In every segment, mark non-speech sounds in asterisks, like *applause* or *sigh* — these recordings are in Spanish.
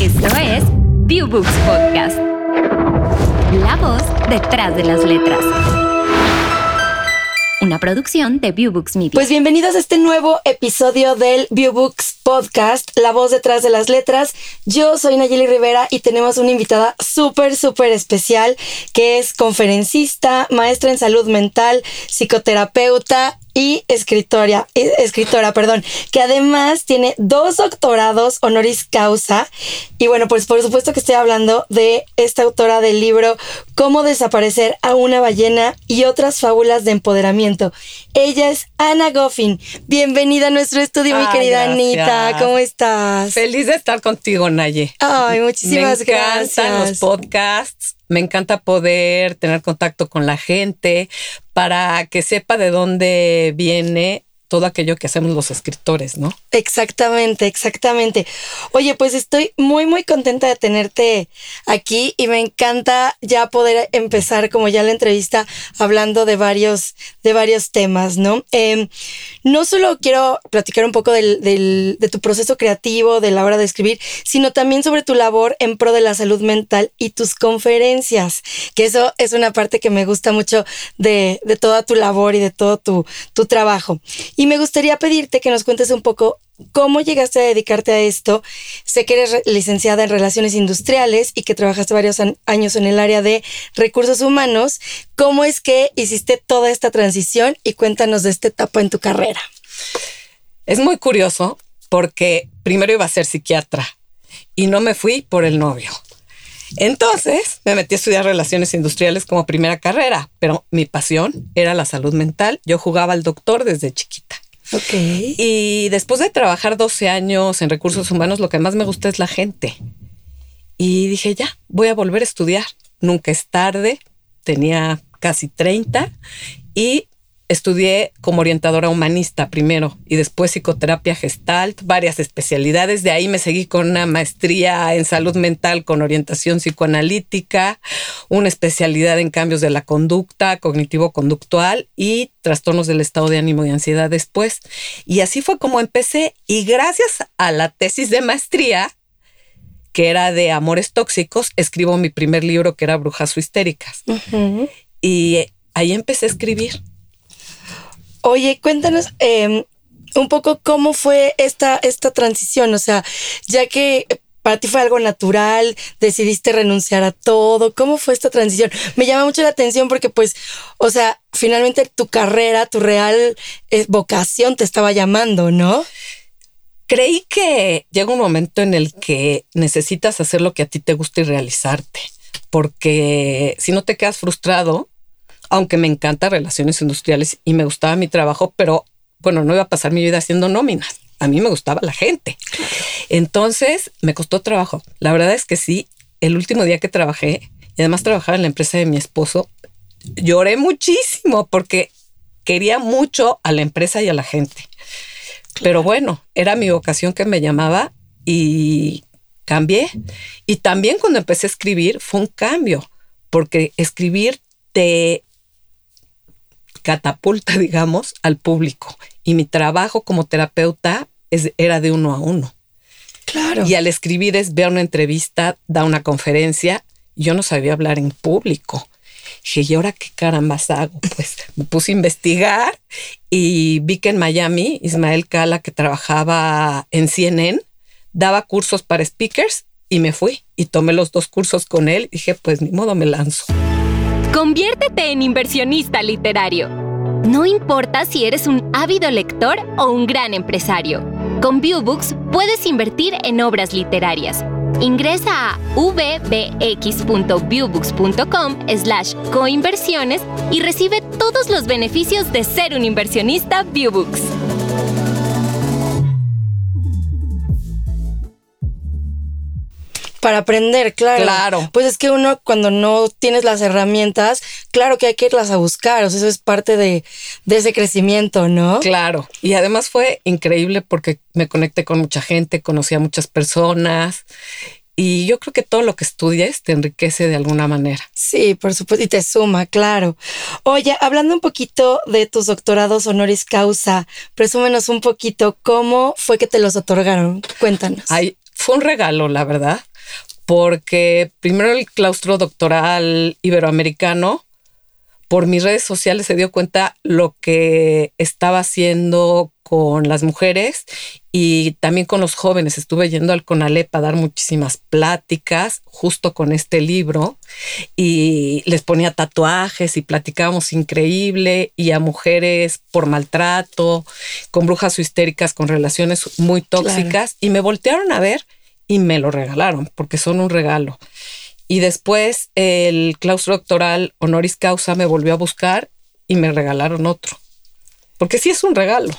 Esto es View Books Podcast. La voz detrás de las letras. Una producción de View Books Media. Pues bienvenidos a este nuevo episodio del View Books Podcast, La voz detrás de las letras. Yo soy Nayeli Rivera y tenemos una invitada súper, súper especial que es conferencista, maestra en salud mental, psicoterapeuta y escritora, escritora, perdón, que además tiene dos doctorados honoris causa. Y bueno, pues por supuesto que estoy hablando de esta autora del libro Cómo desaparecer a una ballena y otras fábulas de empoderamiento. Ella es Ana Goffin. Bienvenida a nuestro estudio, mi querida Anita. ¿Cómo estás? Feliz de estar contigo, Naye. Ay, muchísimas gracias. Me encantan los podcasts me encanta poder tener contacto con la gente para que sepa de dónde viene todo aquello que hacemos los escritores, ¿no? Exactamente, exactamente. Oye, pues estoy muy, muy contenta de tenerte aquí y me encanta ya poder empezar, como ya la entrevista, hablando de varios, de varios temas, ¿no? Em, no solo quiero platicar un poco del, del, de tu proceso creativo, de la hora de escribir, sino también sobre tu labor en pro de la salud mental y tus conferencias, que eso es una parte que me gusta mucho de, de toda tu labor y de todo tu, tu trabajo. Y me gustaría pedirte que nos cuentes un poco cómo llegaste a dedicarte a esto. Sé que eres licenciada en Relaciones Industriales y que trabajaste varios años en el área de recursos humanos. ¿Cómo es que hiciste toda esta transición y cuéntanos de esta etapa en tu carrera? Es muy curioso porque primero iba a ser psiquiatra y no me fui por el novio. Entonces me metí a estudiar relaciones industriales como primera carrera, pero mi pasión era la salud mental. Yo jugaba al doctor desde chiquita. Ok. Y después de trabajar 12 años en recursos humanos, lo que más me gusta es la gente. Y dije, ya, voy a volver a estudiar. Nunca es tarde. Tenía casi 30 y estudié como orientadora humanista primero y después psicoterapia gestalt, varias especialidades. De ahí me seguí con una maestría en salud mental con orientación psicoanalítica, una especialidad en cambios de la conducta, cognitivo-conductual y trastornos del estado de ánimo y ansiedad después. Y así fue como empecé y gracias a la tesis de maestría, que era de amores tóxicos, escribo mi primer libro que era Brujas o Histéricas. Y ahí empecé a escribir Oye, cuéntanos em, un poco cómo fue esta, esta transición, o sea, ya que para ti fue algo natural, decidiste renunciar a todo, ¿cómo fue esta transición? Me llama mucho la atención porque pues, o sea, finalmente tu carrera, tu real eh, vocación te estaba llamando, ¿no? Creí que llega un momento en el que necesitas hacer lo que a ti te gusta y realizarte, porque si no te quedas frustrado, aunque me encanta relaciones industriales y me gustaba mi trabajo, pero bueno, no iba a pasar mi vida haciendo nóminas. A mí me gustaba la gente. Entonces me costó trabajo. La verdad es que sí, el último día que trabajé, y además trabajaba en la empresa de mi esposo, lloré muchísimo porque quería mucho a la empresa y a la gente. Pero bueno, era mi vocación que me llamaba y cambié. Y también cuando empecé a escribir fue un cambio, porque escribir te catapulta, *laughs* digamos, al público. Y mi trabajo como terapeuta es, era de uno a uno. Claro. Y al escribir es ver una entrevista, da una conferencia. Yo no sabía hablar en público. Dije, ¿y ahora qué carambas hago? *laughs* Pues me puse a investigar y vi que en Miami, Ismael Cala, que trabajaba en CNN, daba cursos para speakers y me fui y tomé los dos cursos con él. dije, pues ni modo me lanzo. Conviértete en inversionista literario. No importa si eres un ávido lector o un gran empresario. Con Viewbooks puedes invertir en obras literarias. Ingresa a vbx.viewbooks.com slash coinversiones y recibe todos los beneficios de ser un inversionista Viewbooks. Para aprender, claro. Claro. Pues es que uno cuando no tienes las herramientas, claro que hay que irlas a buscar, o sea, eso es parte de, de ese crecimiento, ¿no? Claro. Y además fue increíble porque me conecté con mucha gente, conocí a muchas personas y yo creo que todo lo que estudies te enriquece de alguna manera. Sí, por supuesto, y te suma, claro. Oye, hablando un poquito de tus doctorados honoris causa, presúmenos un poquito cómo fue que te los otorgaron. Cuéntanos. Ay, fue un regalo, la verdad, porque primero el claustro doctoral iberoamericano, por mis redes sociales se dio cuenta lo que estaba haciendo con las mujeres y también con los jóvenes. Estuve yendo al CONALEP a dar muchísimas pláticas justo con este libro y les ponía tatuajes y platicábamos increíble y a mujeres por maltrato, con brujas o histéricas, con relaciones muy tóxicas y me voltearon a ver y me lo regalaron porque son un regalo. Y después el claustro doctoral honoris causa me volvió a buscar y me regalaron otro. Porque sí es un regalo.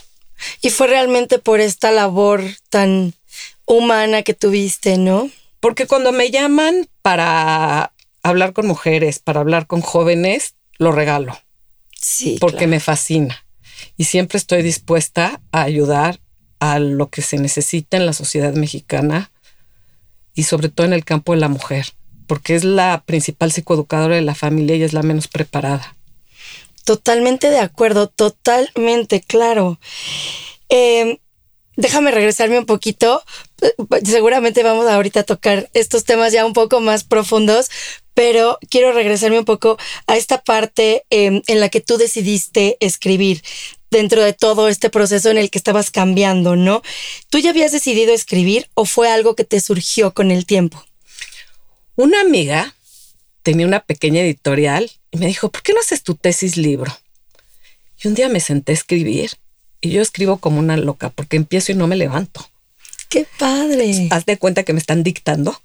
Y fue realmente por esta labor tan humana que tuviste, ¿no? Porque cuando me llaman para hablar con mujeres, para hablar con jóvenes, lo regalo. Sí. Porque me fascina. Y siempre estoy dispuesta a ayudar a lo que se necesita en la sociedad mexicana y sobre todo en el campo de la mujer porque es la principal psicoeducadora de la familia y es la menos preparada. Totalmente de acuerdo, totalmente claro. Em, déjame regresarme un poquito. Seguramente vamos ahorita a tocar estos temas ya un poco más profundos, pero quiero regresarme un poco a esta parte em, en la que tú decidiste escribir dentro de todo este proceso en el que estabas cambiando, ¿no? ¿Tú ya habías decidido escribir o fue algo que te surgió con el tiempo? Una amiga tenía una pequeña editorial y me dijo, ¿por qué no haces tu tesis libro? Y un día me senté a escribir y yo escribo como una loca porque empiezo y no me levanto. ¡Qué padre! Haz de cuenta que me están dictando.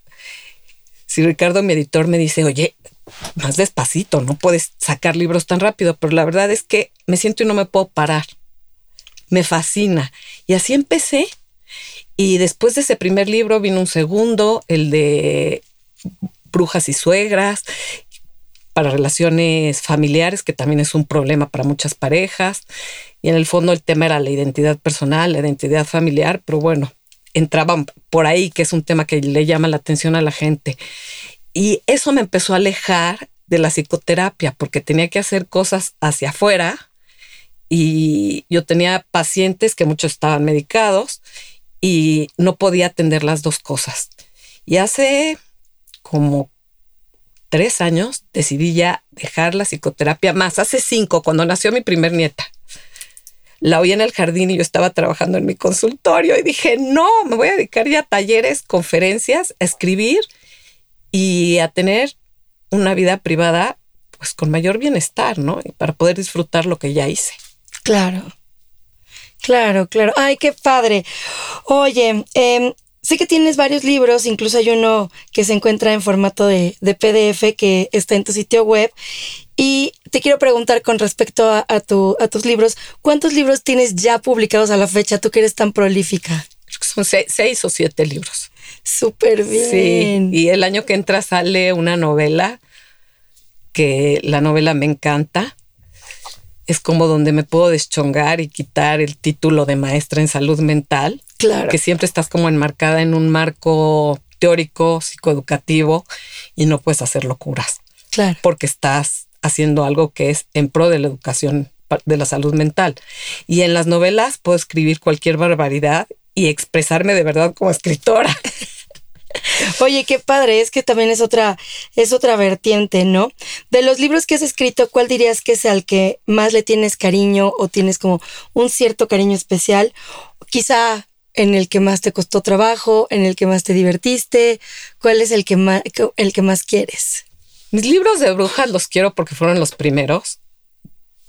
Si Ricardo, mi editor, me dice, oye, más despacito, no puedes sacar libros tan rápido, pero la verdad es que me siento y no me puedo parar. Me fascina. Y así empecé. Y después de ese primer libro vino un segundo, el de brujas y suegras, para relaciones familiares, que también es un problema para muchas parejas. Y en el fondo el tema era la identidad personal, la identidad familiar, pero bueno, entraban por ahí, que es un tema que le llama la atención a la gente. Y eso me empezó a alejar de la psicoterapia, porque tenía que hacer cosas hacia afuera y yo tenía pacientes que muchos estaban medicados y no podía atender las dos cosas. Y hace como tres años decidí ya dejar la psicoterapia más. Hace cinco, cuando nació mi primer nieta. La oí en el jardín y yo estaba trabajando en mi consultorio y dije, no, me voy a dedicar ya a talleres, conferencias, a escribir y a tener una vida privada pues con mayor bienestar, ¿no? Y para poder disfrutar lo que ya hice. Claro. Claro, claro. Ay, qué padre. Oye, eh, Sé que tienes varios libros, incluso hay uno que se encuentra en formato de, PDF que está en tu sitio web. Y te quiero preguntar con respecto a, tu, a tus libros, ¿cuántos libros tienes ya publicados a la fecha? Tú que eres tan prolífica. Son seis, o siete libros. Súper bien. Sí, y el año que entra sale una novela, que la novela me encanta. Es como donde me puedo deschongar y quitar el título de maestra en salud mental Claro. Que siempre estás como enmarcada en un marco teórico, psicoeducativo y no puedes hacer locuras. Claro. Porque estás haciendo algo que es en pro de la educación de la salud mental. Y en las novelas puedo escribir cualquier barbaridad y expresarme de verdad como escritora. *laughs* Oye, qué padre, es que también es otra, es otra vertiente, ¿no? De los libros que has escrito, ¿cuál dirías que es al que más le tienes cariño o tienes como un cierto cariño especial? Quizá en el que más te costó trabajo, en el que más te divertiste? ¿Cuál es el que más, el que más quieres? Mis libros de brujas los quiero porque fueron los primeros.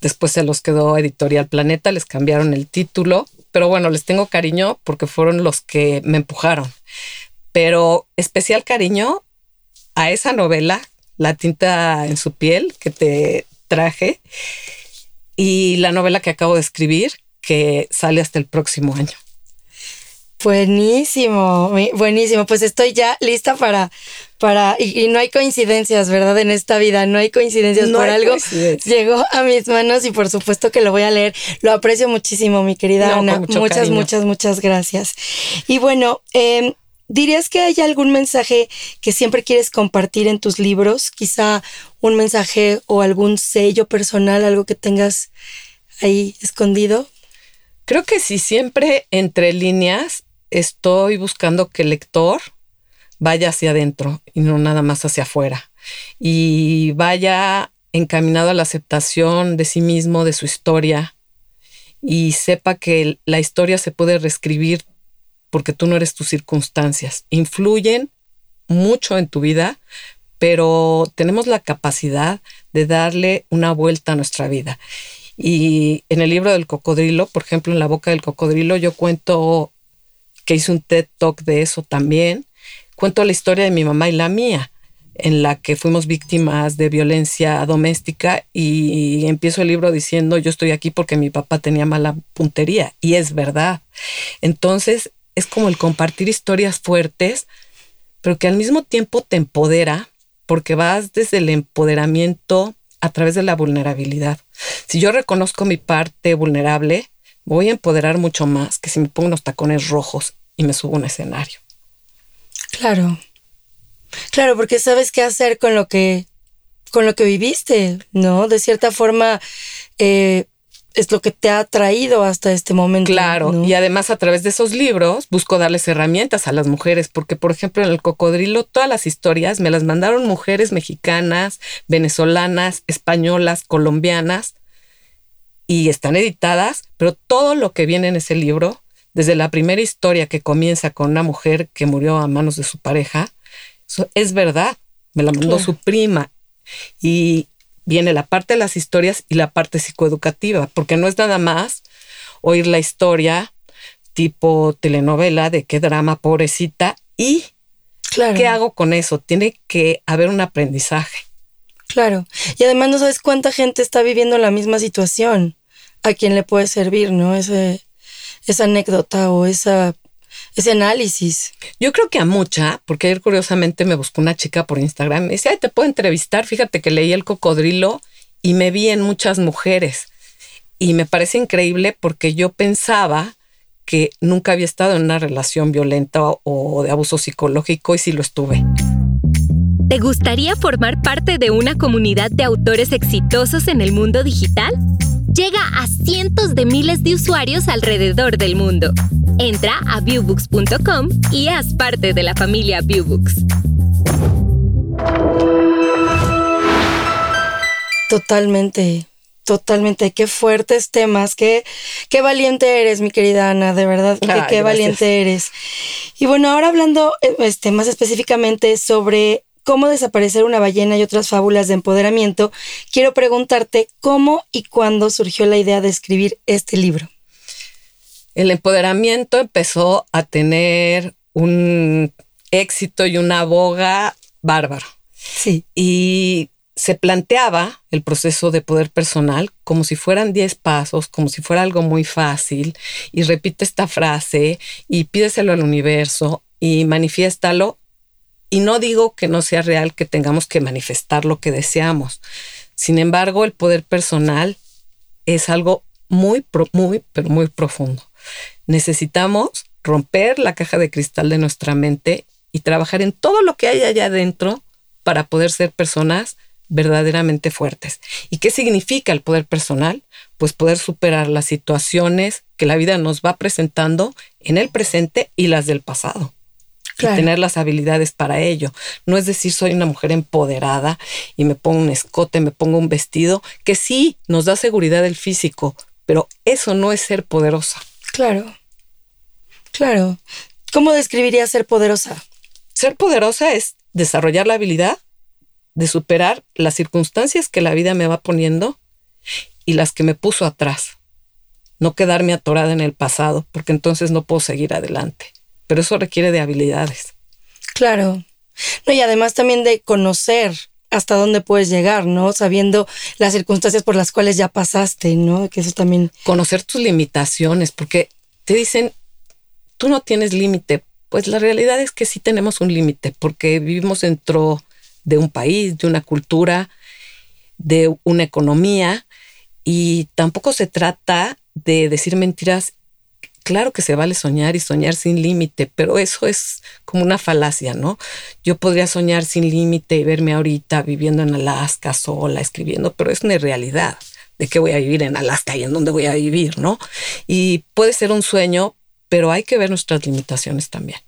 Después se los quedó Editorial Planeta, les cambiaron el título, pero bueno, les tengo cariño porque fueron los que me empujaron. Pero especial cariño a esa novela, La tinta en su piel, que te traje, y la novela que acabo de escribir, que sale hasta el próximo año. Buenísimo, buenísimo. Pues estoy ya lista para, para, y, no hay coincidencias, ¿verdad? En esta vida, no hay coincidencias por algo. Llegó a mis manos y por supuesto que lo voy a leer. Lo aprecio muchísimo, mi querida Ana. Muchas, muchas, muchas gracias. Y bueno, eh, ¿dirías que hay algún mensaje que siempre quieres compartir en tus libros? Quizá un mensaje o algún sello personal, algo que tengas ahí escondido. Creo que sí, siempre entre líneas estoy buscando que el lector vaya hacia adentro y no nada más hacia afuera. Y vaya encaminado a la aceptación de sí mismo, de su historia, y sepa que la historia se puede reescribir porque tú no eres tus circunstancias. Influyen mucho en tu vida, pero tenemos la capacidad de darle una vuelta a nuestra vida. Y en el libro del cocodrilo, por ejemplo, en la boca del cocodrilo, yo cuento que hice un TED Talk de eso también. Cuento la historia de mi mamá y la mía, en la que fuimos víctimas de violencia doméstica y empiezo el libro diciendo yo estoy aquí porque mi papá tenía mala puntería y es verdad. Entonces es como el compartir historias fuertes, pero que al mismo tiempo te empodera porque vas desde el empoderamiento a través de la vulnerabilidad. Si yo reconozco mi parte vulnerable, voy a empoderar mucho más que si me pongo unos tacones rojos y me subo a un escenario. Claro. Claro, porque sabes qué hacer con lo que con lo que viviste, ¿no? De cierta forma eh, es lo que te ha traído hasta este momento. Claro, y además a través de esos libros busco darles herramientas a las mujeres, porque por ejemplo en el cocodrilo todas las historias me las mandaron mujeres mexicanas, venezolanas, españolas, colombianas, y están editadas, pero todo lo que viene en ese libro, desde la primera historia que comienza con una mujer que murió a manos de su pareja, es verdad, me la mandó su prima. Y viene la parte de las historias y la parte psicoeducativa, porque no es nada más oír la historia tipo telenovela de qué drama, pobrecita, y qué hago con eso. Tiene que haber un aprendizaje. Claro. Y además no sabes cuánta gente está viviendo la misma situación. A quien le puede servir, ¿no? Ese, esa anécdota o esa ese análisis. Yo creo que a mucha, porque ayer curiosamente me buscó una chica por Instagram, me dice, Ay, te puedo entrevistar, fíjate que leí el cocodrilo y me vi en muchas mujeres. Y me parece increíble porque yo pensaba que nunca había estado en una relación violenta o de abuso psicológico y sí lo estuve. ¿Te gustaría formar parte de una comunidad de autores exitosos en el mundo digital? Llega a cientos de miles de usuarios alrededor del mundo. Entra a viewbooks.com y haz parte de la familia Viewbooks. Totalmente, totalmente. Qué fuertes temas, qué, qué valiente eres, mi querida Ana, de verdad, qué valiente eres. Y bueno, ahora hablando este, más específicamente sobre cómo desaparecer una ballena y otras fábulas de empoderamiento, quiero preguntarte cómo y cuándo surgió la idea de escribir este libro el empoderamiento empezó a tener un éxito y una boga bárbaro. Sí. Y se planteaba el proceso de poder personal como si fueran 10 pasos, como si fuera algo muy fácil, y repite esta frase y pídeselo al universo y manifiéstalo. Y no digo que no sea real que tengamos que manifestar lo que deseamos. Sin embargo, el poder personal es algo muy, muy, pero muy profundo. Necesitamos romper la caja de cristal de nuestra mente y trabajar en todo lo que hay allá adentro para poder ser personas verdaderamente fuertes. ¿Y qué significa el poder personal? Pues poder superar las situaciones que la vida nos va presentando en el presente y las del pasado. Y tener las habilidades para ello. No es decir, soy una mujer empoderada y me pongo un escote, me pongo un vestido, que sí nos da seguridad el físico, pero eso no es ser poderosa. Claro, claro. ¿Cómo describirías ser poderosa? Ser poderosa es desarrollar la habilidad de superar las circunstancias que la vida me va poniendo y las que me puso atrás. No quedarme atorada en el pasado, porque entonces no puedo seguir adelante. Pero eso requiere de habilidades. Claro. No, y además también de conocer hasta dónde puedes llegar, ¿no? Sabiendo las circunstancias por las cuales ya pasaste, ¿no? Que eso también... Conocer tus limitaciones, porque te dicen, tú no tienes límite. Pues la realidad es que sí tenemos un límite, porque vivimos dentro de un país, de una cultura, de una economía, y tampoco se trata de decir mentiras claro que se vale soñar y soñar sin límite, pero eso es como una falacia, ¿no? Yo podría soñar sin límite y verme ahorita viviendo en Alaska sola, escribiendo, pero es una realidad de qué voy a vivir en Alaska y en dónde voy a vivir, ¿no? Y puede ser un sueño, pero hay que ver nuestras limitaciones también.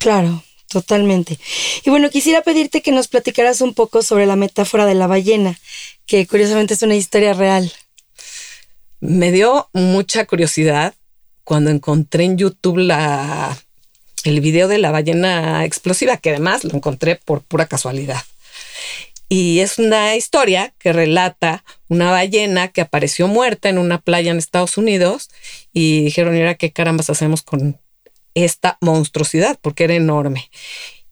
Claro, totalmente. Y bueno, quisiera pedirte que nos platicaras un poco sobre la metáfora de la ballena, que curiosamente es una historia real. Me dio mucha curiosidad cuando encontré en YouTube el video de la ballena explosiva, que además lo encontré por pura casualidad. Y es una historia que relata una ballena que apareció muerta en una playa en Estados Unidos y dijeron, mira qué carambas hacemos con esta monstruosidad? Porque era enorme.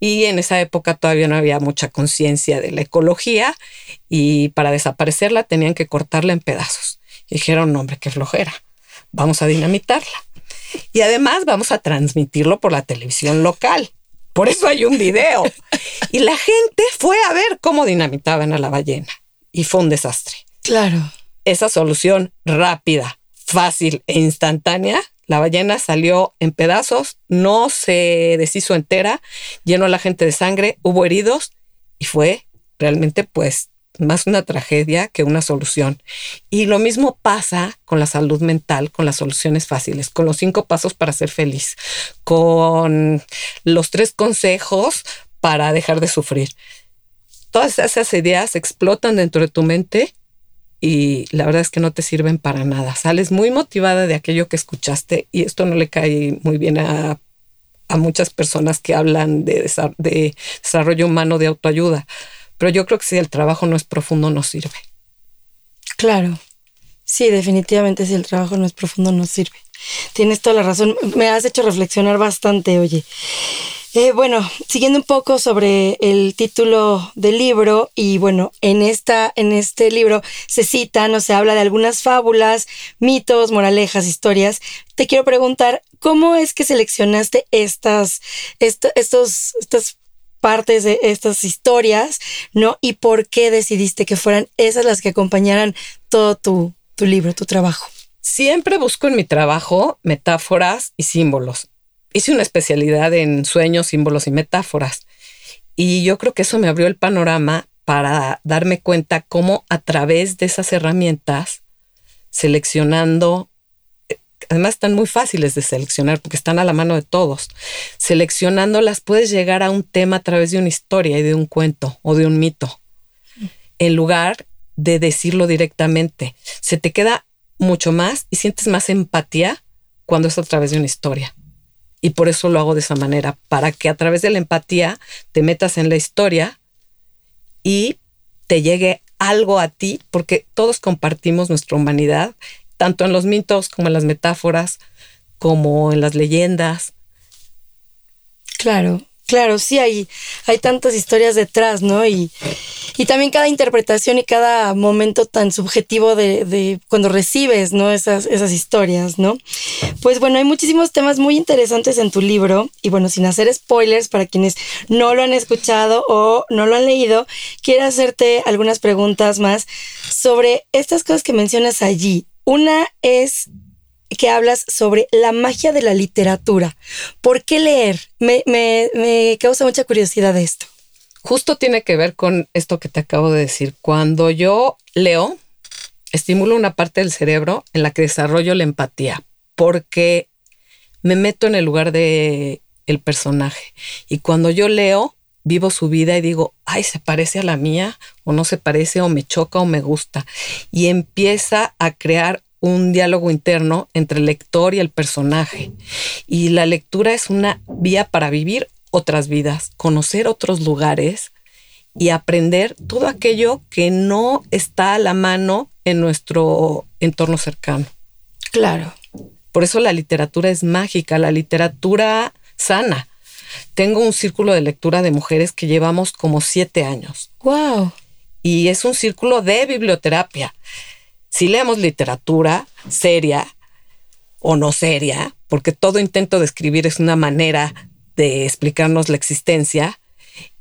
Y en esa época todavía no había mucha conciencia de la ecología y para desaparecerla tenían que cortarla en pedazos. dijeron, hombre, qué flojera, vamos a dinamitarla. Y además vamos a transmitirlo por la televisión local. Por eso hay un video. Y la gente fue a ver cómo dinamitaban a la ballena. Y fue un desastre. Claro. Esa solución rápida, fácil e instantánea, la ballena salió en pedazos, no se deshizo entera, llenó a la gente de sangre, hubo heridos y fue realmente pues más una tragedia que una solución. Y lo mismo pasa con la salud mental, con las soluciones fáciles, con los cinco pasos para ser feliz, con los tres consejos para dejar de sufrir. Todas esas ideas explotan dentro de tu mente y la verdad es que no te sirven para nada. Sales muy motivada de aquello que escuchaste y esto no le cae muy bien a, muchas personas que hablan de, de desarrollo humano, de autoayuda pero yo creo que si el trabajo no es profundo, no sirve. Claro. Sí, definitivamente si el trabajo no es profundo, no sirve. Tienes toda la razón. Me has hecho reflexionar bastante, oye. Eh, bueno, siguiendo un poco sobre el título del libro, y bueno, en, esta, en este libro se citan o se habla de algunas fábulas, mitos, moralejas, historias. Te quiero preguntar, ¿cómo es que seleccionaste estas, estos, estas partes de estas historias, ¿no? Y por qué decidiste que fueran esas las que acompañaran todo tu, tu libro, tu trabajo. Siempre busco en mi trabajo metáforas y símbolos. Hice una especialidad en sueños, símbolos y metáforas. Y yo creo que eso me abrió el panorama para darme cuenta cómo a través de esas herramientas, seleccionando además están muy fáciles de seleccionar porque están a la mano de todos. Seleccionándolas puedes llegar a un tema a través de una historia y de un cuento o de un mito, en lugar de decirlo directamente. Se te queda mucho más y sientes más empatía cuando es a través de una historia. Y por eso lo hago de esa manera, para que a través de la empatía te metas en la historia y te llegue algo a ti, porque todos compartimos nuestra humanidad tanto en los mitos como en las metáforas, como en las leyendas. Claro, claro, sí hay, hay tantas historias detrás, ¿no? Y, y también cada interpretación y cada momento tan subjetivo de, de, cuando recibes, ¿no? Esas, esas historias, ¿no? Pues bueno, hay muchísimos temas muy interesantes en tu libro y bueno, sin hacer spoilers para quienes no lo han escuchado o no lo han leído, quiero hacerte algunas preguntas más sobre estas cosas que mencionas allí. Una es que hablas sobre la magia de la literatura. ¿Por qué leer? Me, causa mucha curiosidad esto. Justo tiene que ver con esto que te acabo de decir. Cuando yo leo, estimulo una parte del cerebro en la que desarrollo la empatía, porque me meto en el lugar de el personaje. Y cuando yo leo, vivo su vida y digo, ay, se parece a la mía, o no se parece, o me choca, o me gusta. Y empieza a crear un diálogo interno entre el lector y el personaje. Y la lectura es una vía para vivir otras vidas, conocer otros lugares y aprender todo aquello que no está a la mano en nuestro entorno cercano. Claro. Por eso la literatura es mágica, la literatura sana. Tengo un círculo de lectura de mujeres que llevamos como siete años. Wow. Y es un círculo de biblioterapia. Si leemos literatura seria o no seria, porque todo intento de escribir es una manera de explicarnos la existencia,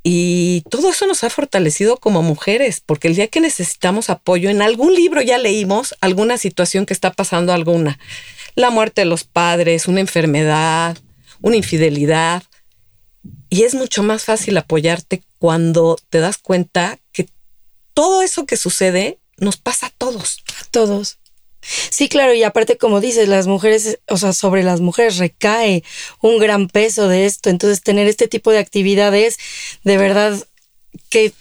y todo eso nos ha fortalecido como mujeres, porque el día que necesitamos apoyo, en algún libro ya leímos alguna situación que está pasando alguna. La muerte de los padres, una enfermedad, una infidelidad, y es mucho más fácil apoyarte cuando te das cuenta que todo eso que sucede nos pasa a todos. A todos. Sí, claro, y aparte como dices, las mujeres, o sea, sobre las mujeres recae un gran peso de esto, entonces tener este tipo de actividades, de verdad que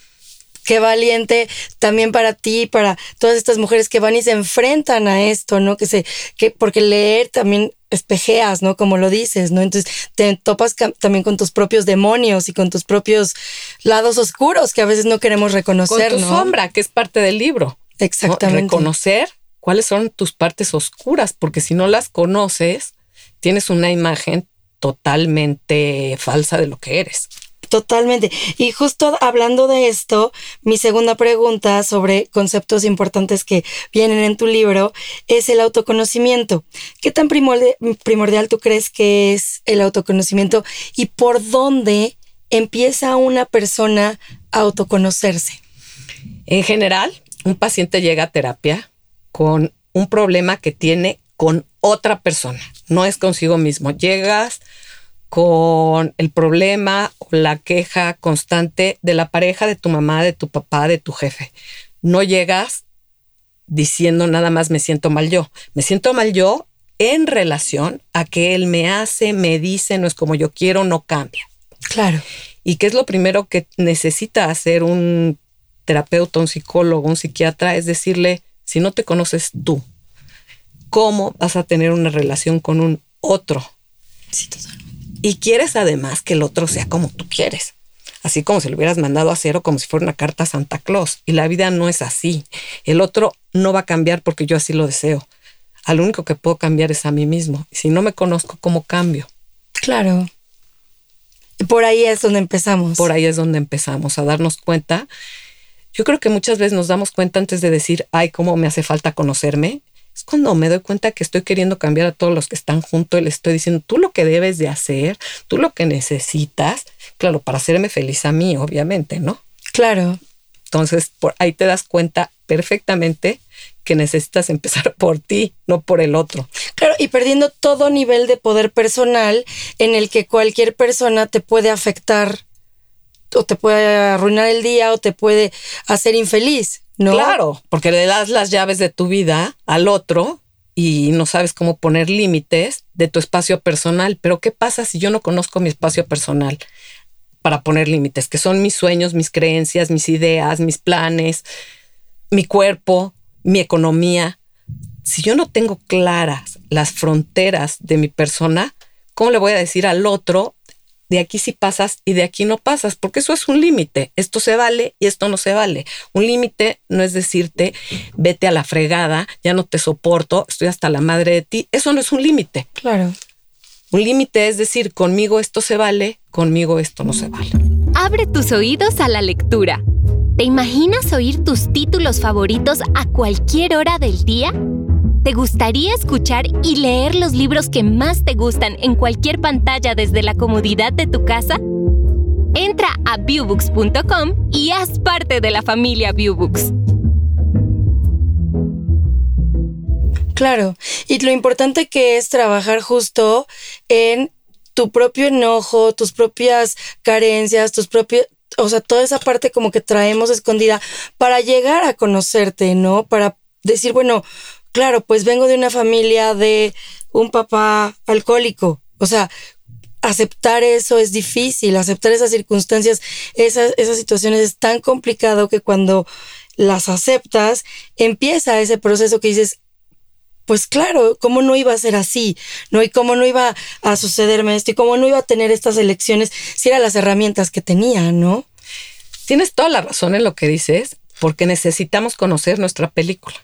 qué valiente también para ti, para todas estas mujeres que van y se enfrentan a esto, ¿no? Que se, que, porque leer también espejeas, ¿no? Como lo dices, ¿no? Entonces te topas también con tus propios demonios y con tus propios lados oscuros que a veces no queremos reconocer, con tu sombra, que es parte del libro. Exactamente. Reconocer cuáles son tus partes oscuras, porque si no las conoces, tienes una imagen totalmente falsa de lo que eres. Totalmente. Y justo hablando de esto, mi segunda pregunta sobre conceptos importantes que vienen en tu libro es el autoconocimiento. ¿Qué tan primordial tú crees que es el autoconocimiento y por dónde empieza una persona a autoconocerse? En general, un paciente llega a terapia con un problema que tiene con otra persona, no es consigo mismo. Llegas con el problema o la queja constante de la pareja, de tu mamá, de tu papá, de tu jefe. No llegas diciendo nada más me siento mal yo. Me siento mal yo en relación a que él me hace, me dice, no es como yo quiero, no cambia. Claro. ¿Y qué es lo primero que necesita hacer un terapeuta, un psicólogo, un psiquiatra? Es decirle, si no te conoces tú, ¿cómo vas a tener una relación con un otro? Sí, totalmente. Y quieres además que el otro sea como tú quieres. Así como si lo hubieras mandado a cero, como si fuera una carta a Santa Claus. Y la vida no es así. El otro no va a cambiar porque yo así lo deseo. Al único que puedo cambiar es a mí mismo. Y si no me conozco, ¿cómo cambio? Claro. Por ahí es donde empezamos. Por ahí es donde empezamos a darnos cuenta yo creo que muchas veces nos damos cuenta antes de decir, ay, cómo me hace falta conocerme. Es cuando me doy cuenta que estoy queriendo cambiar a todos los que están junto y les estoy diciendo, tú lo que debes de hacer, tú lo que necesitas, claro, para hacerme feliz a mí, obviamente, ¿no? Claro. Entonces, por ahí te das cuenta perfectamente que necesitas empezar *laughs* por ti, no por el otro. Claro, y perdiendo todo nivel de poder personal en el que cualquier persona te puede afectar o te puede arruinar el día o te puede hacer infeliz, ¿no? Claro, porque le das las llaves de tu vida al otro y no sabes cómo poner límites de tu espacio personal. Pero ¿qué pasa si yo no conozco mi espacio personal para poner límites? Que son mis sueños, mis creencias, mis ideas, mis planes, mi cuerpo, mi economía. Si yo no tengo claras las fronteras de mi persona, ¿cómo le voy a decir al otro de aquí sí pasas y de aquí no pasas, porque eso es un límite. Esto se vale y esto no se vale. Un límite no es decirte, vete a la fregada, ya no te soporto, estoy hasta la madre de ti. Eso no es un límite. Claro. Un límite es decir, conmigo esto se vale, conmigo esto no se vale. Abre tus oídos a la lectura. ¿Te imaginas oír tus títulos favoritos a cualquier hora del día? ¿Te gustaría escuchar y leer los libros que más te gustan en cualquier pantalla desde la comodidad de tu casa? Entra a viewbooks.com y haz parte de la familia Viewbooks. Claro, y lo importante que es trabajar justo en tu propio enojo, tus propias carencias, tus propios, o sea, toda esa parte como que traemos escondida para llegar a conocerte, ¿no? Para decir, bueno, claro, pues vengo de una familia de un papá alcohólico. O sea, aceptar eso es difícil, aceptar esas circunstancias, esas, situaciones es tan complicado que cuando las aceptas, empieza ese proceso que dices, pues claro, ¿cómo no iba a ser así? ¿No? Y cómo no iba a sucederme esto y cómo no iba a tener estas elecciones si eran las herramientas que tenía, ¿no? Tienes toda la razón en lo que dices, porque necesitamos conocer nuestra película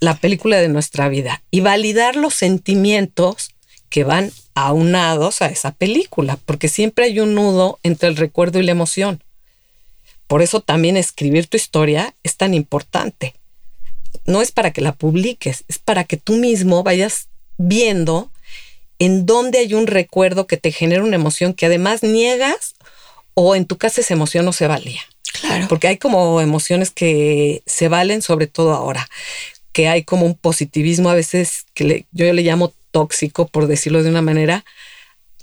la película de nuestra vida y validar los sentimientos que van aunados a esa película, porque siempre hay un nudo entre el recuerdo y la emoción. Por eso también escribir tu historia es tan importante. No es para que la publiques, es para que tú mismo vayas viendo en dónde hay un recuerdo que te genera una emoción que además niegas o en tu caso esa emoción no se valía. Claro. Porque hay como emociones que se valen sobre todo ahora que hay como un positivismo a veces que yo le llamo tóxico, por decirlo de una manera,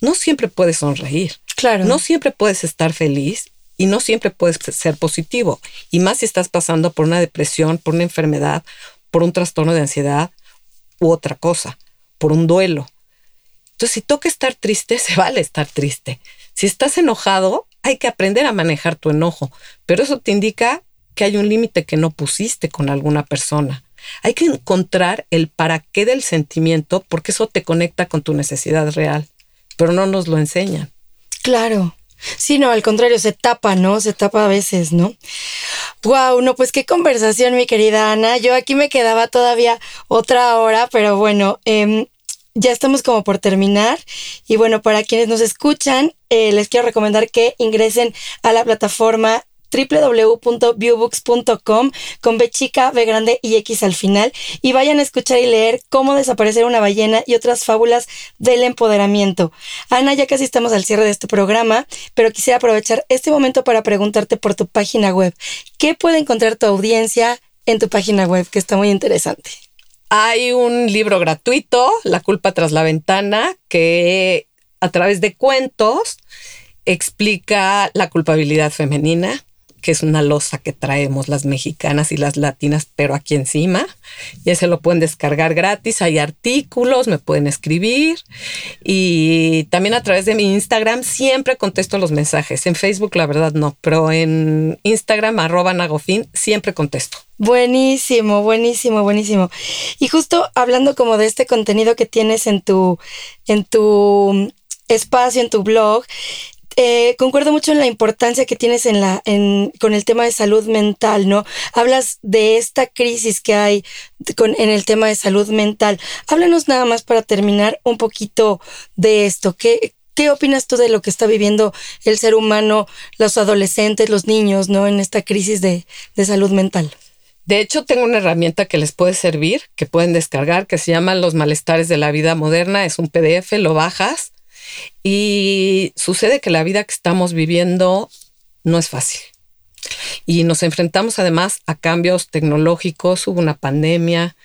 no siempre puedes sonreír. Claro. No siempre puedes estar feliz y no siempre puedes ser positivo. Y más si estás pasando por una depresión, por una enfermedad, por un trastorno de ansiedad u otra cosa, por un duelo. Entonces, si toca estar triste, *laughs* se vale estar triste. Si estás enojado, hay que aprender a manejar tu enojo, pero eso te indica que hay un límite que no pusiste con alguna persona. Hay que encontrar el para qué del sentimiento porque eso te conecta con tu necesidad real, pero no nos lo enseñan. Claro. Sí, no, al contrario, se tapa, ¿no? Se tapa a veces, ¿no? Wow, no, pues qué conversación, mi querida Ana. Yo aquí me quedaba todavía otra hora, pero bueno, eh, ya estamos como por terminar. Y bueno, para quienes nos escuchan, eh, les quiero recomendar que ingresen a la plataforma www.viewbooks.com con B chica, B grande y X al final y vayan a escuchar y leer cómo desaparecer una ballena y otras fábulas del empoderamiento. Ana, ya casi estamos al cierre de este programa, pero quisiera aprovechar este momento para preguntarte por tu página web. ¿Qué puede encontrar tu audiencia en tu página web? Que está muy interesante. Hay un libro gratuito, La culpa tras la ventana, que a través de cuentos explica la culpabilidad femenina, que es una losa que traemos las mexicanas y las latinas, pero aquí encima. Y ese lo pueden descargar gratis. Hay artículos, me pueden escribir. Y también a través de mi Instagram siempre contesto los mensajes. En Facebook, la verdad, no, pero en Instagram, arroba nagofin, siempre contesto. Buenísimo, buenísimo, buenísimo. Y justo hablando como de este contenido que tienes en tu, en tu espacio, en tu blog, eh, concuerdo mucho en la importancia que tienes con el tema de salud mental, ¿no? Hablas de esta crisis que hay en el tema de salud mental. Háblanos nada más para terminar un poquito de esto. ¿Qué, ¿Qué opinas tú de lo que está viviendo el ser humano, los adolescentes, los niños, ¿no? En esta crisis de salud mental. De hecho, tengo una herramienta que les puede servir, que pueden descargar, que se llama Los malestares de la vida moderna. Es un PDF, lo bajas y sucede que la vida que estamos viviendo no es fácil. Y nos enfrentamos además a cambios tecnológicos, hubo una pandemia,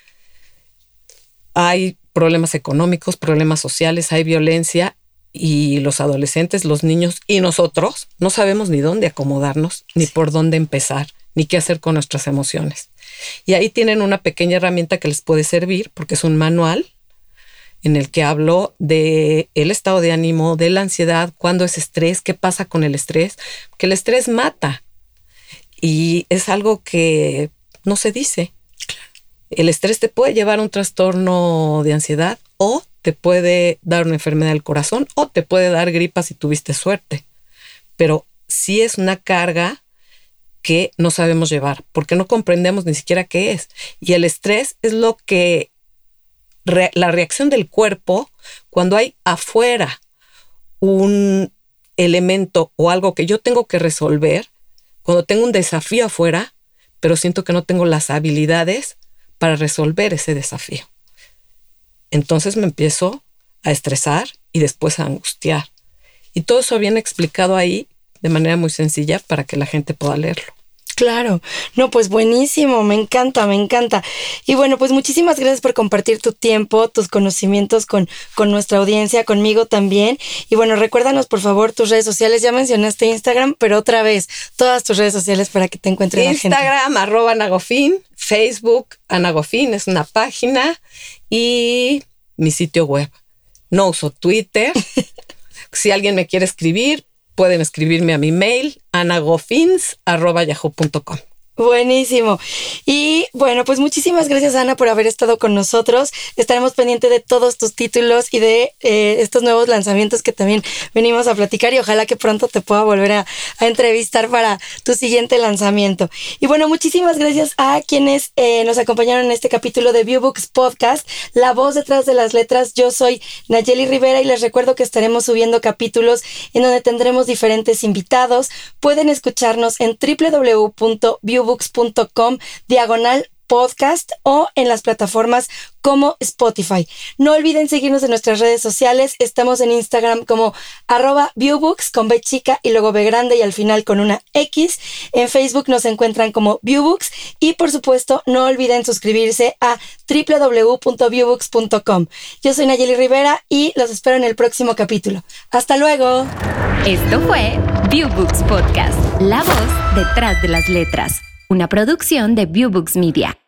hay problemas económicos, problemas sociales, hay violencia y los adolescentes, los niños y nosotros no sabemos ni dónde acomodarnos, ni por dónde empezar, ni qué hacer con nuestras emociones. Y ahí tienen una pequeña herramienta que les puede servir porque es un manual en el que hablo de el estado de ánimo, de la ansiedad, cuándo es estrés, qué pasa con el estrés, que el estrés mata. Y es algo que no se dice. El estrés te puede llevar a un trastorno de ansiedad o te puede dar una enfermedad del corazón o te puede dar gripa si tuviste suerte. Pero sí es una carga que no sabemos llevar porque no comprendemos ni siquiera qué es. Y el estrés es lo que la reacción del cuerpo cuando hay afuera un elemento o algo que yo tengo que resolver, cuando tengo un desafío afuera, pero siento que no tengo las habilidades para resolver ese desafío. Entonces me empiezo a estresar y después a angustiar. Y todo eso viene explicado ahí de manera muy sencilla para que la gente pueda leerlo. Claro, no, pues buenísimo, me encanta, me encanta. Y bueno, pues muchísimas gracias por compartir tu tiempo, tus conocimientos con, con nuestra audiencia, conmigo también. Y bueno, recuérdanos por favor tus redes sociales, ya mencionaste Instagram, pero otra vez, todas tus redes sociales para que te encuentren Instagram, arroba Anagofin, Facebook, Anagofin es una página y mi sitio web. No uso Twitter. *laughs* si alguien me quiere escribir, pueden escribirme a mi mail anagofins.yahoo.com. Buenísimo. Y bueno, pues muchísimas gracias Ana por haber estado con nosotros. Estaremos pendientes de todos tus títulos y de eh, estos nuevos lanzamientos que también venimos a platicar y ojalá que pronto te pueda volver a, entrevistar para tu siguiente lanzamiento. Y bueno, muchísimas gracias a quienes eh, nos acompañaron en este capítulo de Viewbooks Podcast, La voz detrás de las letras. Yo soy Nayeli Rivera y les recuerdo que estaremos subiendo capítulos en donde tendremos diferentes invitados. Pueden escucharnos en www.viewbooks books.com diagonal podcast o en las plataformas como Spotify. No olviden seguirnos en nuestras redes sociales. Estamos en Instagram como arroba viewbooks con B chica y luego B grande y al final con una X. En Facebook nos encuentran como viewbooks y por supuesto no olviden suscribirse a www.viewbooks.com. Yo soy Nayeli Rivera y los espero en el próximo capítulo. Hasta luego. Esto fue Viewbooks Podcast, la voz detrás de las letras una producción de Viewbooks Media.